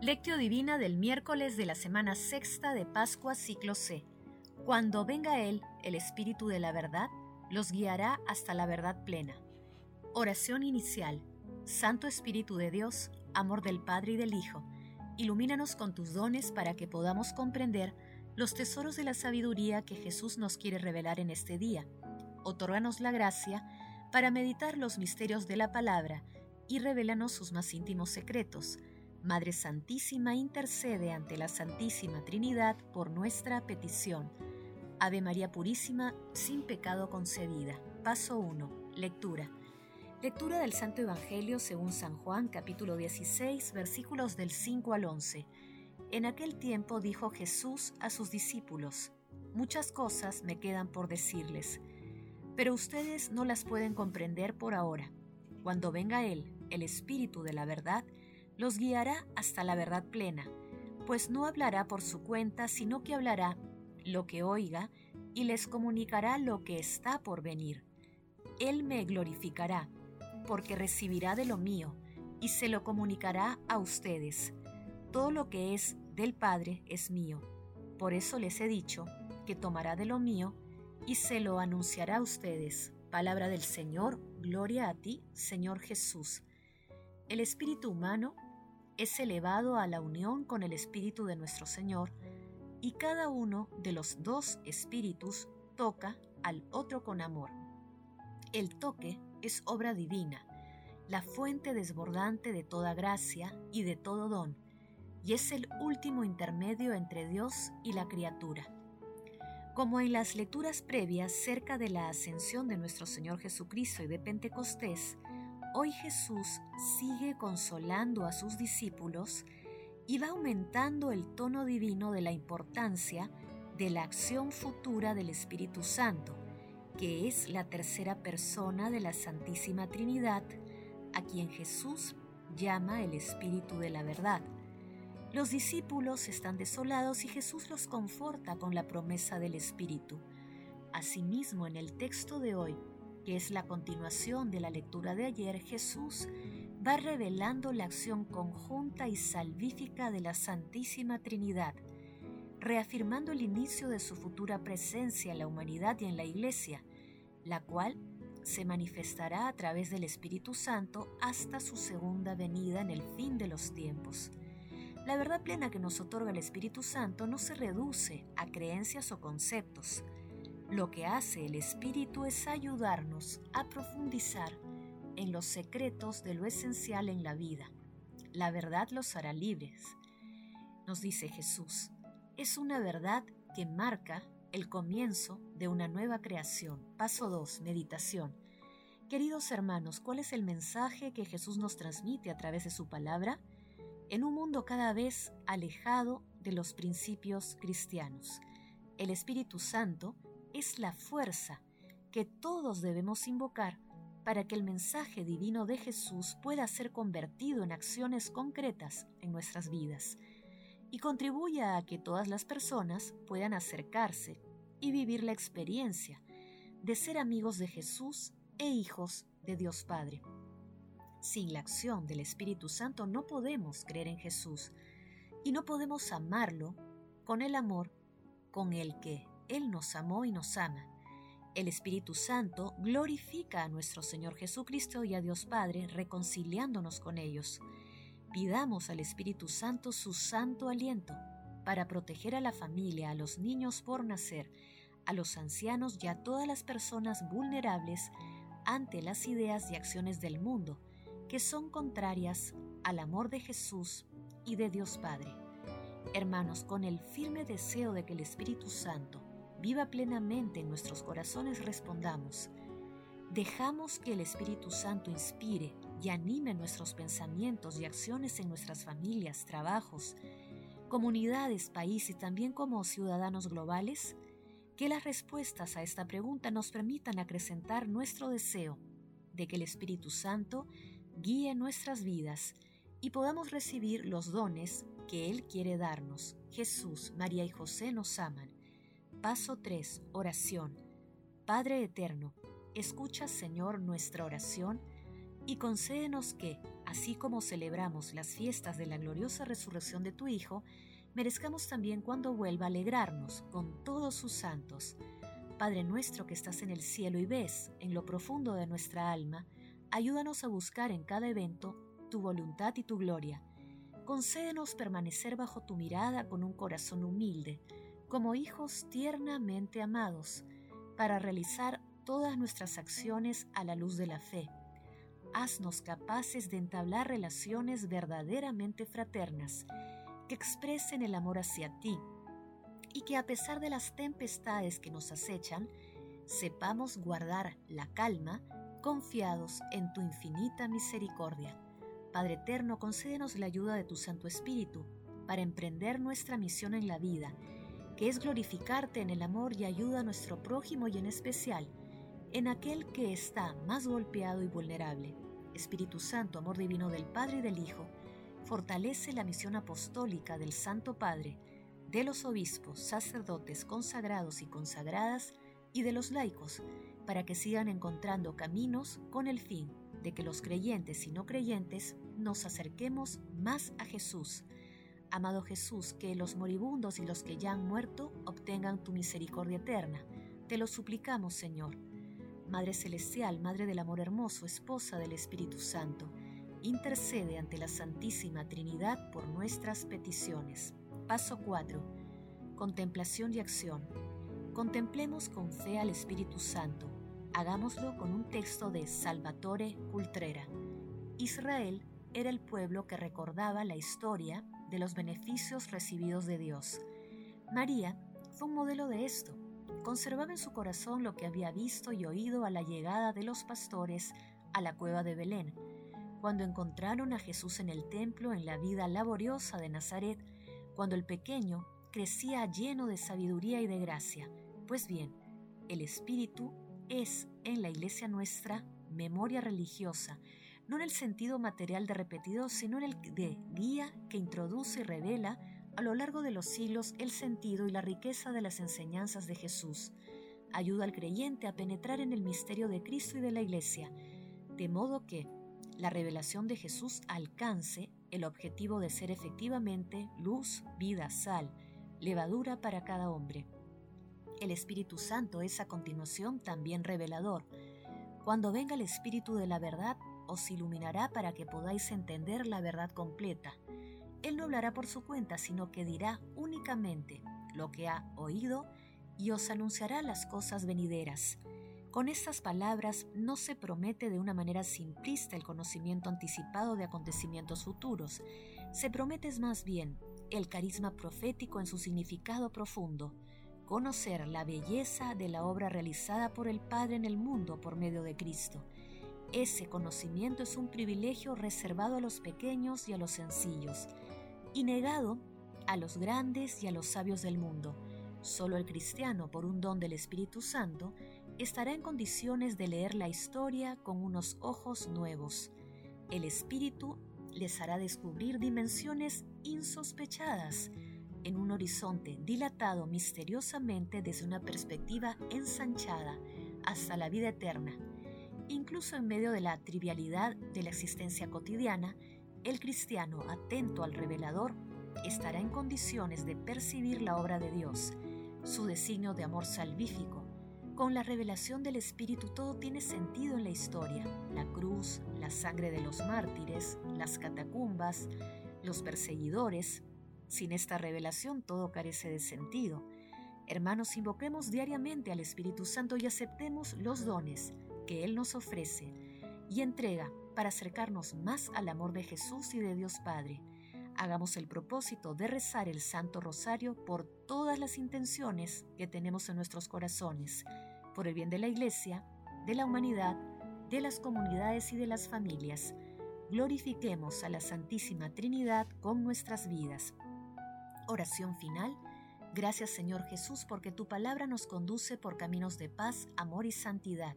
Lectio Divina del miércoles de la semana sexta de Pascua ciclo C. Cuando venga Él, el Espíritu de la verdad, los guiará hasta la verdad plena. Oración inicial. Santo Espíritu de Dios, amor del Padre y del Hijo, ilumínanos con tus dones para que podamos comprender los tesoros de la sabiduría que Jesús nos quiere revelar en este día. Otórganos la gracia para meditar los misterios de la palabra y revélanos sus más íntimos secretos Madre Santísima intercede ante la Santísima Trinidad por nuestra petición. Ave María Purísima, sin pecado concebida. Paso 1. Lectura. Lectura del Santo Evangelio según San Juan capítulo 16 versículos del 5 al 11. En aquel tiempo dijo Jesús a sus discípulos, Muchas cosas me quedan por decirles, pero ustedes no las pueden comprender por ahora. Cuando venga Él, el Espíritu de la verdad, los guiará hasta la verdad plena, pues no hablará por su cuenta, sino que hablará lo que oiga y les comunicará lo que está por venir. Él me glorificará, porque recibirá de lo mío y se lo comunicará a ustedes. Todo lo que es del Padre es mío. Por eso les he dicho que tomará de lo mío y se lo anunciará a ustedes. Palabra del Señor, gloria a ti, Señor Jesús. El espíritu humano es elevado a la unión con el Espíritu de nuestro Señor y cada uno de los dos espíritus toca al otro con amor. El toque es obra divina, la fuente desbordante de toda gracia y de todo don, y es el último intermedio entre Dios y la criatura. Como en las lecturas previas cerca de la ascensión de nuestro Señor Jesucristo y de Pentecostés, Hoy Jesús sigue consolando a sus discípulos y va aumentando el tono divino de la importancia de la acción futura del Espíritu Santo, que es la tercera persona de la Santísima Trinidad, a quien Jesús llama el Espíritu de la verdad. Los discípulos están desolados y Jesús los conforta con la promesa del Espíritu. Asimismo, en el texto de hoy, que es la continuación de la lectura de ayer, Jesús va revelando la acción conjunta y salvífica de la Santísima Trinidad, reafirmando el inicio de su futura presencia en la humanidad y en la Iglesia, la cual se manifestará a través del Espíritu Santo hasta su segunda venida en el fin de los tiempos. La verdad plena que nos otorga el Espíritu Santo no se reduce a creencias o conceptos, lo que hace el Espíritu es ayudarnos a profundizar en los secretos de lo esencial en la vida. La verdad los hará libres. Nos dice Jesús, es una verdad que marca el comienzo de una nueva creación. Paso 2. Meditación. Queridos hermanos, ¿cuál es el mensaje que Jesús nos transmite a través de su palabra? En un mundo cada vez alejado de los principios cristianos, el Espíritu Santo es la fuerza que todos debemos invocar para que el mensaje divino de Jesús pueda ser convertido en acciones concretas en nuestras vidas y contribuya a que todas las personas puedan acercarse y vivir la experiencia de ser amigos de Jesús e hijos de Dios Padre. Sin la acción del Espíritu Santo no podemos creer en Jesús y no podemos amarlo con el amor con el que él nos amó y nos ama. El Espíritu Santo glorifica a nuestro Señor Jesucristo y a Dios Padre reconciliándonos con ellos. Pidamos al Espíritu Santo su santo aliento para proteger a la familia, a los niños por nacer, a los ancianos y a todas las personas vulnerables ante las ideas y acciones del mundo que son contrarias al amor de Jesús y de Dios Padre. Hermanos, con el firme deseo de que el Espíritu Santo viva plenamente en nuestros corazones, respondamos, dejamos que el Espíritu Santo inspire y anime nuestros pensamientos y acciones en nuestras familias, trabajos, comunidades, países y también como ciudadanos globales? Que las respuestas a esta pregunta nos permitan acrecentar nuestro deseo de que el Espíritu Santo guíe nuestras vidas y podamos recibir los dones que Él quiere darnos. Jesús, María y José nos aman Paso 3. Oración. Padre Eterno, escucha Señor nuestra oración y concédenos que, así como celebramos las fiestas de la gloriosa resurrección de tu Hijo, merezcamos también cuando vuelva a alegrarnos con todos sus santos. Padre nuestro que estás en el cielo y ves en lo profundo de nuestra alma, ayúdanos a buscar en cada evento tu voluntad y tu gloria. Concédenos permanecer bajo tu mirada con un corazón humilde, como hijos tiernamente amados, para realizar todas nuestras acciones a la luz de la fe haznos capaces de entablar relaciones verdaderamente fraternas, que expresen el amor hacia ti, y que a pesar de las tempestades que nos acechan, sepamos guardar la calma, confiados en tu infinita misericordia. Padre Eterno, concédenos la ayuda de tu Santo Espíritu para emprender nuestra misión en la vida, que es glorificarte en el amor y ayuda a nuestro prójimo y en especial en aquel que está más golpeado y vulnerable. Espíritu Santo, amor divino del Padre y del Hijo, fortalece la misión apostólica del Santo Padre, de los obispos, sacerdotes, consagrados y consagradas, y de los laicos, para que sigan encontrando caminos con el fin de que los creyentes y no creyentes nos acerquemos más a Jesús. Amado Jesús, que los moribundos y los que ya han muerto obtengan tu misericordia eterna. Te lo suplicamos, Señor Madre Celestial, Madre del Amor Hermoso, Esposa del Espíritu Santo, intercede ante la Santísima Trinidad por nuestras peticiones. Paso 4. Contemplación y acción. Contemplemos con fe al Espíritu Santo. Hagámoslo con un texto de Salvatore Cultrera. Israel era el pueblo que recordaba la historia de los beneficios recibidos de Dios. María fue un modelo de esto conservaba en su corazón lo que había visto y oído a la llegada de los pastores a la cueva de Belén, cuando encontraron a Jesús en el templo en la vida laboriosa de Nazaret, cuando el pequeño crecía lleno de sabiduría y de gracia. Pues bien, el Espíritu es en la iglesia nuestra memoria religiosa, no en el sentido material de repetido, sino en el de guía que introduce y revela a lo largo de los siglos el sentido y la riqueza de las enseñanzas de Jesús. Ayuda al creyente a penetrar en el misterio de Cristo y de la Iglesia, de modo que la revelación de Jesús alcance el objetivo de ser efectivamente luz, vida, sal, levadura para cada hombre. El Espíritu Santo es a continuación también revelador. Cuando venga el Espíritu de la verdad, os iluminará para que podáis entender la verdad completa. Él no hablará por su cuenta, sino que dirá únicamente lo que ha oído y os anunciará las cosas venideras. Con estas palabras no se promete de una manera simplista el conocimiento anticipado de acontecimientos futuros, se promete más bien el carisma profético en su significado profundo, conocer la belleza de la obra realizada por el Padre en el mundo por medio de Cristo. Ese conocimiento es un privilegio reservado a los pequeños y a los sencillos y negado a los grandes y a los sabios del mundo. Solo el cristiano, por un don del Espíritu Santo, estará en condiciones de leer la historia con unos ojos nuevos. El Espíritu les hará descubrir dimensiones insospechadas en un horizonte dilatado misteriosamente desde una perspectiva ensanchada hasta la vida eterna. Incluso en medio de la trivialidad de la existencia cotidiana, el cristiano atento al revelador estará en condiciones de percibir la obra de Dios, su designio de amor salvífico. Con la revelación del Espíritu todo tiene sentido en la historia, la cruz, la sangre de los mártires, las catacumbas, los perseguidores. Sin esta revelación todo carece de sentido. Hermanos, invoquemos diariamente al Espíritu Santo y aceptemos los dones que Él nos ofrece y entrega para acercarnos más al amor de Jesús y de Dios Padre. Hagamos el propósito de rezar el Santo Rosario por todas las intenciones que tenemos en nuestros corazones, por el bien de la Iglesia, de la humanidad, de las comunidades y de las familias. Glorifiquemos a la Santísima Trinidad con nuestras vidas. Oración final. Gracias Señor Jesús porque tu palabra nos conduce por caminos de paz, amor y santidad.